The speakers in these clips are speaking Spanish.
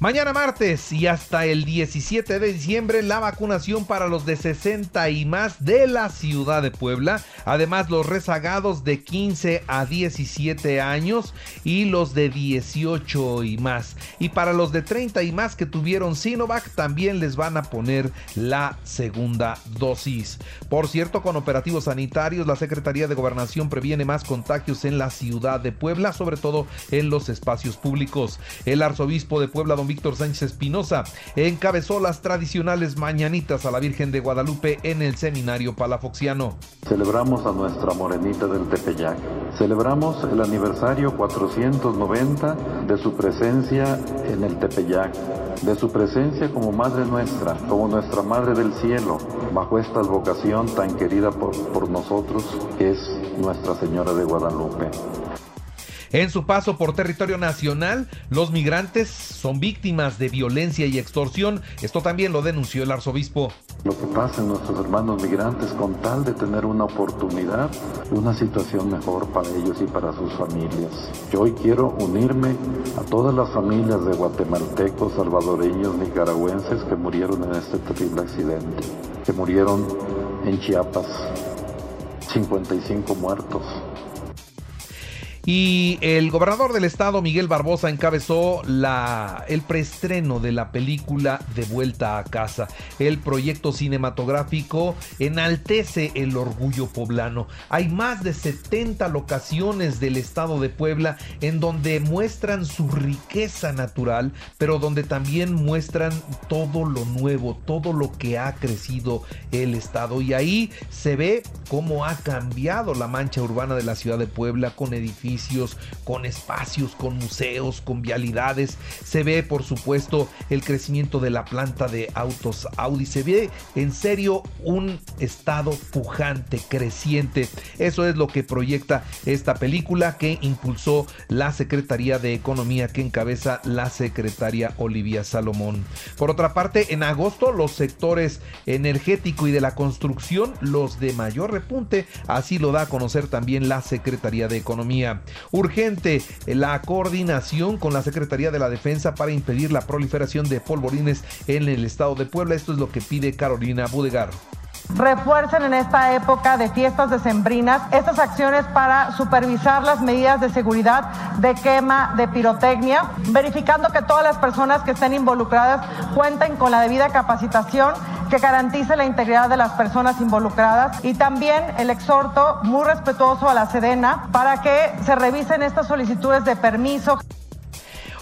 Mañana martes y hasta el 17 de diciembre la vacunación para los de 60 y más de la ciudad de Puebla. Además los rezagados de 15 a 17 años y los de 18 y más. Y para los de 30 y más que tuvieron Sinovac también les van a poner la segunda dosis. Por cierto, con operativos sanitarios la Secretaría de Gobernación previene más contagios en la ciudad de Puebla, sobre todo en los espacios públicos. El arzobispo de Puebla, don Víctor Sánchez Espinosa encabezó las tradicionales mañanitas a la Virgen de Guadalupe en el seminario palafoxiano. Celebramos a nuestra morenita del Tepeyac. Celebramos el aniversario 490 de su presencia en el Tepeyac, de su presencia como Madre nuestra, como nuestra Madre del Cielo, bajo esta vocación tan querida por, por nosotros, que es Nuestra Señora de Guadalupe. En su paso por territorio nacional, los migrantes son víctimas de violencia y extorsión. Esto también lo denunció el arzobispo. Lo que pasa en nuestros hermanos migrantes con tal de tener una oportunidad, una situación mejor para ellos y para sus familias. Yo hoy quiero unirme a todas las familias de guatemaltecos, salvadoreños, nicaragüenses que murieron en este terrible accidente, que murieron en Chiapas, 55 muertos, y el gobernador del estado, Miguel Barbosa, encabezó la, el preestreno de la película De Vuelta a Casa. El proyecto cinematográfico enaltece el orgullo poblano. Hay más de 70 locaciones del estado de Puebla en donde muestran su riqueza natural, pero donde también muestran todo lo nuevo, todo lo que ha crecido el estado. Y ahí se ve cómo ha cambiado la mancha urbana de la ciudad de Puebla con edificios con espacios, con museos, con vialidades. Se ve, por supuesto, el crecimiento de la planta de autos Audi. Se ve en serio un estado pujante, creciente. Eso es lo que proyecta esta película que impulsó la Secretaría de Economía que encabeza la secretaria Olivia Salomón. Por otra parte, en agosto los sectores energético y de la construcción, los de mayor repunte, así lo da a conocer también la Secretaría de Economía. Urgente la coordinación con la Secretaría de la Defensa para impedir la proliferación de polvorines en el estado de Puebla. Esto es lo que pide Carolina Budegar refuercen en esta época de fiestas decembrinas estas acciones para supervisar las medidas de seguridad de quema de pirotecnia, verificando que todas las personas que estén involucradas cuenten con la debida capacitación que garantice la integridad de las personas involucradas y también el exhorto muy respetuoso a la Sedena para que se revisen estas solicitudes de permiso.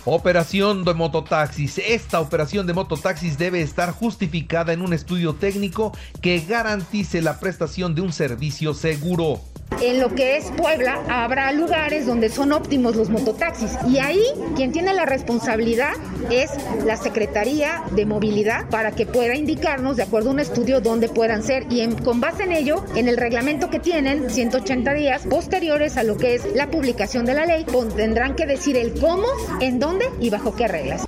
Operación de mototaxis. Esta operación de mototaxis debe estar justificada en un estudio técnico que garantice la prestación de un servicio seguro. En lo que es Puebla habrá lugares donde son óptimos los mototaxis y ahí quien tiene la responsabilidad es la Secretaría de Movilidad para que pueda indicarnos de acuerdo a un estudio dónde puedan ser y con base en ello, en el reglamento que tienen, 180 días posteriores a lo que es la publicación de la ley, tendrán que decir el cómo, en dónde y bajo qué reglas.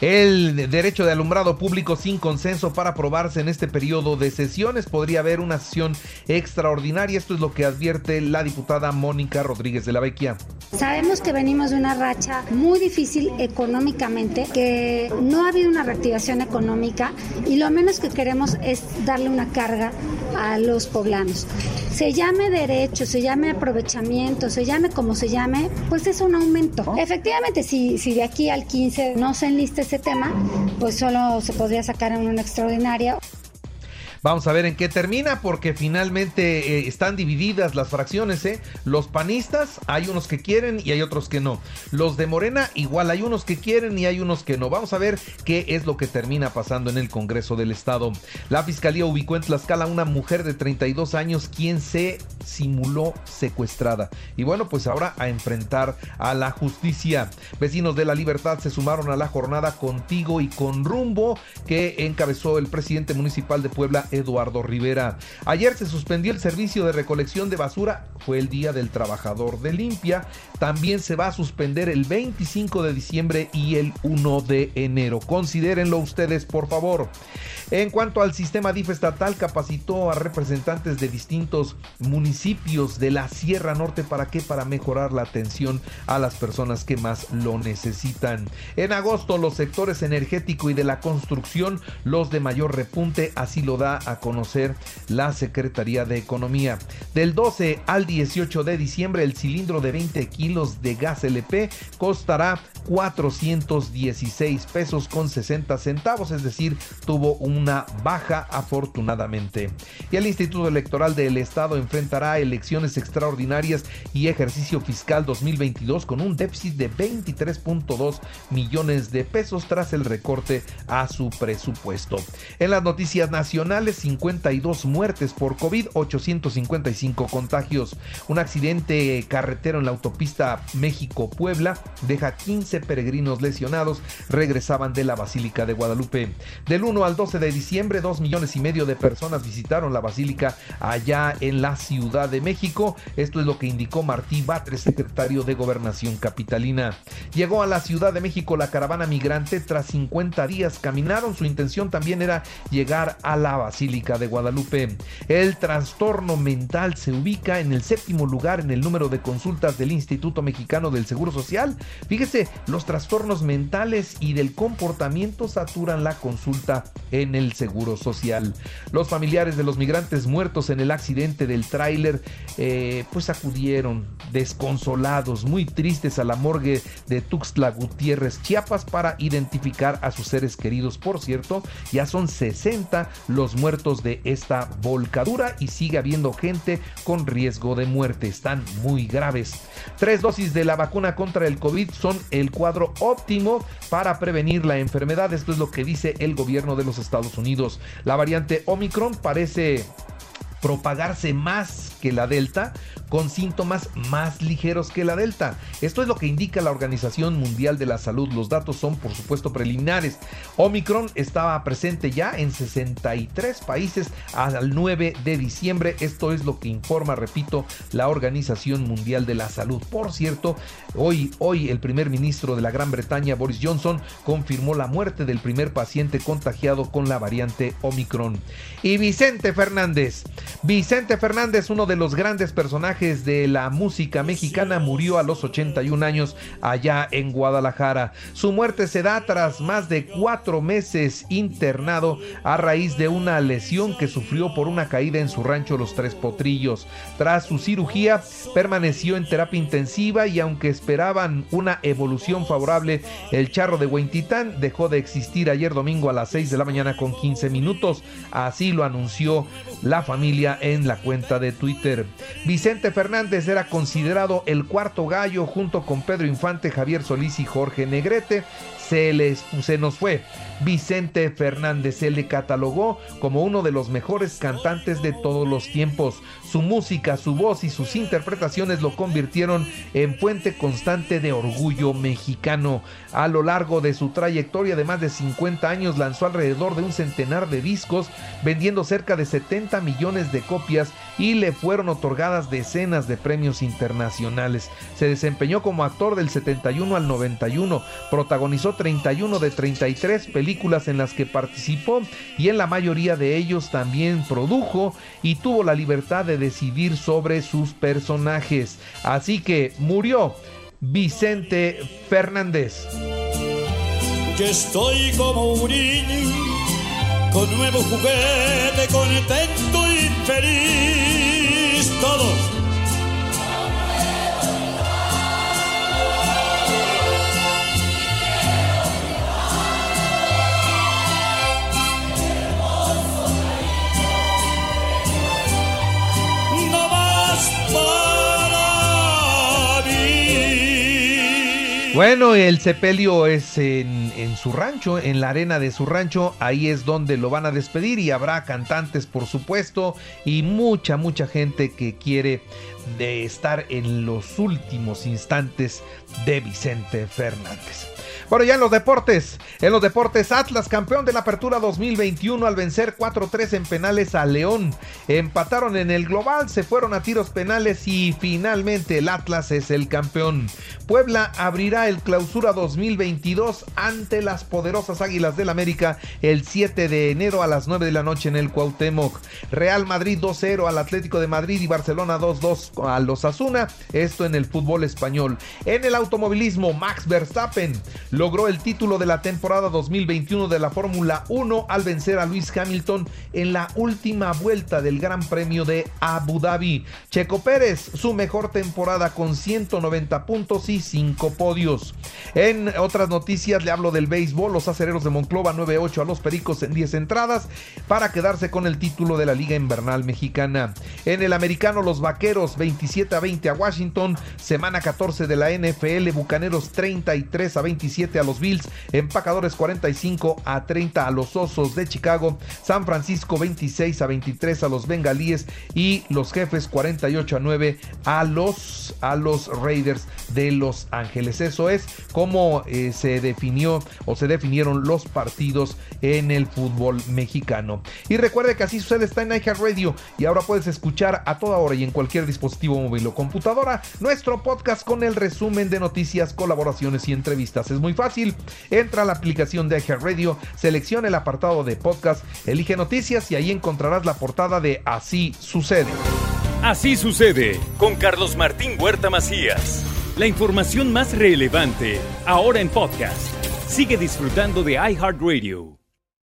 El derecho de alumbrado público sin consenso para aprobarse en este periodo de sesiones. Podría haber una sesión extraordinaria. Esto es lo que advierte la diputada Mónica Rodríguez de la Vecchia. Sabemos que venimos de una racha muy difícil económicamente, que no ha habido una reactivación económica y lo menos que queremos es darle una carga a los poblanos. Se llame derecho, se llame aprovechamiento, se llame como se llame, pues es un aumento. Efectivamente, si, si de aquí al 15 no se enliste ese tema, pues solo se podría sacar en una extraordinaria. Vamos a ver en qué termina, porque finalmente eh, están divididas las fracciones. ¿eh? Los panistas, hay unos que quieren y hay otros que no. Los de Morena, igual hay unos que quieren y hay unos que no. Vamos a ver qué es lo que termina pasando en el Congreso del Estado. La Fiscalía ubicó en Tlaxcala una mujer de 32 años quien se simuló secuestrada. Y bueno, pues ahora a enfrentar a la justicia. Vecinos de la Libertad se sumaron a la jornada contigo y con rumbo que encabezó el presidente municipal de Puebla, Eduardo Rivera. Ayer se suspendió el servicio de recolección de basura, fue el Día del Trabajador de Limpia. También se va a suspender el 25 de diciembre y el 1 de enero. Considérenlo ustedes, por favor. En cuanto al sistema DIF estatal, capacitó a representantes de distintos municipios de la Sierra Norte para qué? Para mejorar la atención a las personas que más lo necesitan. En agosto, los sectores energético y de la construcción, los de mayor repunte, así lo da a conocer la Secretaría de Economía. Del 12 al 18 de diciembre, el cilindro de 20 kilos de gas LP costará 416 pesos con 60 centavos, es decir, tuvo una baja afortunadamente. Y el Instituto Electoral del Estado enfrentará elecciones extraordinarias y ejercicio fiscal 2022 con un déficit de 23.2 millones de pesos tras el recorte a su presupuesto. En las noticias nacionales, 52 muertes por COVID, 855 contagios. Un accidente carretero en la autopista México-Puebla deja 15 peregrinos lesionados, regresaban de la Basílica de Guadalupe. Del 1 al 12 de diciembre, 2 millones y medio de personas visitaron la Basílica allá en la Ciudad de México. Esto es lo que indicó Martí Batres, secretario de Gobernación Capitalina. Llegó a la Ciudad de México la caravana migrante tras 50 días. Caminaron, su intención también era llegar a la Basílica de Guadalupe. El trastorno mental se ubica en el séptimo lugar en el número de consultas del Instituto Mexicano del Seguro Social. Fíjese, los trastornos mentales y del comportamiento saturan la consulta en el Seguro Social. Los familiares de los migrantes muertos en el accidente del tráiler eh, pues acudieron desconsolados, muy tristes a la morgue de Tuxtla Gutiérrez, Chiapas para identificar a sus seres queridos. Por cierto, ya son 60 los muertos de esta volcadura y sigue habiendo gente con riesgo de muerte. Están muy graves. Tres dosis de la vacuna contra el COVID son el cuadro óptimo para prevenir la enfermedad. Esto es lo que dice el gobierno de los Estados Unidos. La variante Omicron parece propagarse más que la Delta con síntomas más ligeros que la Delta. Esto es lo que indica la Organización Mundial de la Salud. Los datos son por supuesto preliminares. Omicron estaba presente ya en 63 países al 9 de diciembre. Esto es lo que informa, repito, la Organización Mundial de la Salud. Por cierto, hoy, hoy el primer ministro de la Gran Bretaña, Boris Johnson, confirmó la muerte del primer paciente contagiado con la variante Omicron. Y Vicente Fernández. Vicente Fernández, uno de los grandes personajes de la música mexicana, murió a los 81 años allá en Guadalajara. Su muerte se da tras más de cuatro meses internado a raíz de una lesión que sufrió por una caída en su rancho Los Tres Potrillos. Tras su cirugía, permaneció en terapia intensiva y aunque esperaban una evolución favorable, el charro de Huentitán dejó de existir ayer domingo a las 6 de la mañana con 15 minutos. Así lo anunció la familia en la cuenta de Twitter. Vicente Fernández era considerado el cuarto gallo junto con Pedro Infante, Javier Solís y Jorge Negrete se, les, se nos fue. Vicente Fernández se le catalogó como uno de los mejores cantantes de todos los tiempos. Su música, su voz y sus interpretaciones lo convirtieron en fuente constante de orgullo mexicano. A lo largo de su trayectoria de más de 50 años lanzó alrededor de un centenar de discos, vendiendo cerca de 70 millones de copias y le fueron otorgadas decenas de premios internacionales. Se desempeñó como actor del 71 al 91, protagonizó 31 de 33 películas en las que participó y en la mayoría de ellos también produjo y tuvo la libertad de decidir sobre sus personajes. Así que murió Vicente Fernández. Que estoy como un niño con nuevo juguete, contento y feliz. Todos Bueno, el sepelio es en, en, su rancho, en la arena de su rancho. Ahí es donde lo van a despedir y habrá cantantes, por supuesto, y mucha, mucha gente que quiere de estar en los últimos instantes de Vicente Fernández. Bueno, ya en los deportes, en los deportes, Atlas campeón de la Apertura 2021 al vencer 4-3 en penales a León. Empataron en el global, se fueron a tiros penales y finalmente el Atlas es el campeón. Puebla abrirá el clausura 2022 ante las poderosas Águilas del América el 7 de enero a las 9 de la noche en el Cuauhtémoc. Real Madrid 2-0 al Atlético de Madrid y Barcelona 2-2 a los Asuna. Esto en el fútbol español. En el automovilismo, Max Verstappen logró el título de la temporada 2021 de la Fórmula 1 al vencer a Luis Hamilton en la última vuelta del Gran Premio de Abu Dhabi. Checo Pérez, su mejor temporada con 190 puntos y 5 podios. En otras noticias le hablo del béisbol, los acereros de Monclova 9-8 a los Pericos en 10 entradas para quedarse con el título de la Liga Invernal Mexicana. En el americano, los Vaqueros 27 a 20 a Washington, semana 14 de la NFL, Bucaneros 33 a 27 a los Bills, Empacadores 45 a 30 a los Osos de Chicago, San Francisco 26 a 23 a los Bengalíes y los Jefes 48 a 9 a los, a los Raiders de Los Ángeles. Eso es como eh, se definió o se definieron los partidos en el fútbol mexicano. Y recuerde que así sucede está en Radio y ahora puedes escuchar a toda hora y en cualquier dispositivo móvil o computadora nuestro podcast con el resumen de noticias, colaboraciones y entrevistas. Es muy fácil. Entra a la aplicación de Radio, selecciona el apartado de podcast, elige noticias y ahí encontrarás la portada de Así sucede. Así sucede con Carlos Martín Huerta Macías. La información más relevante ahora en podcast. Sigue disfrutando de iHeartRadio.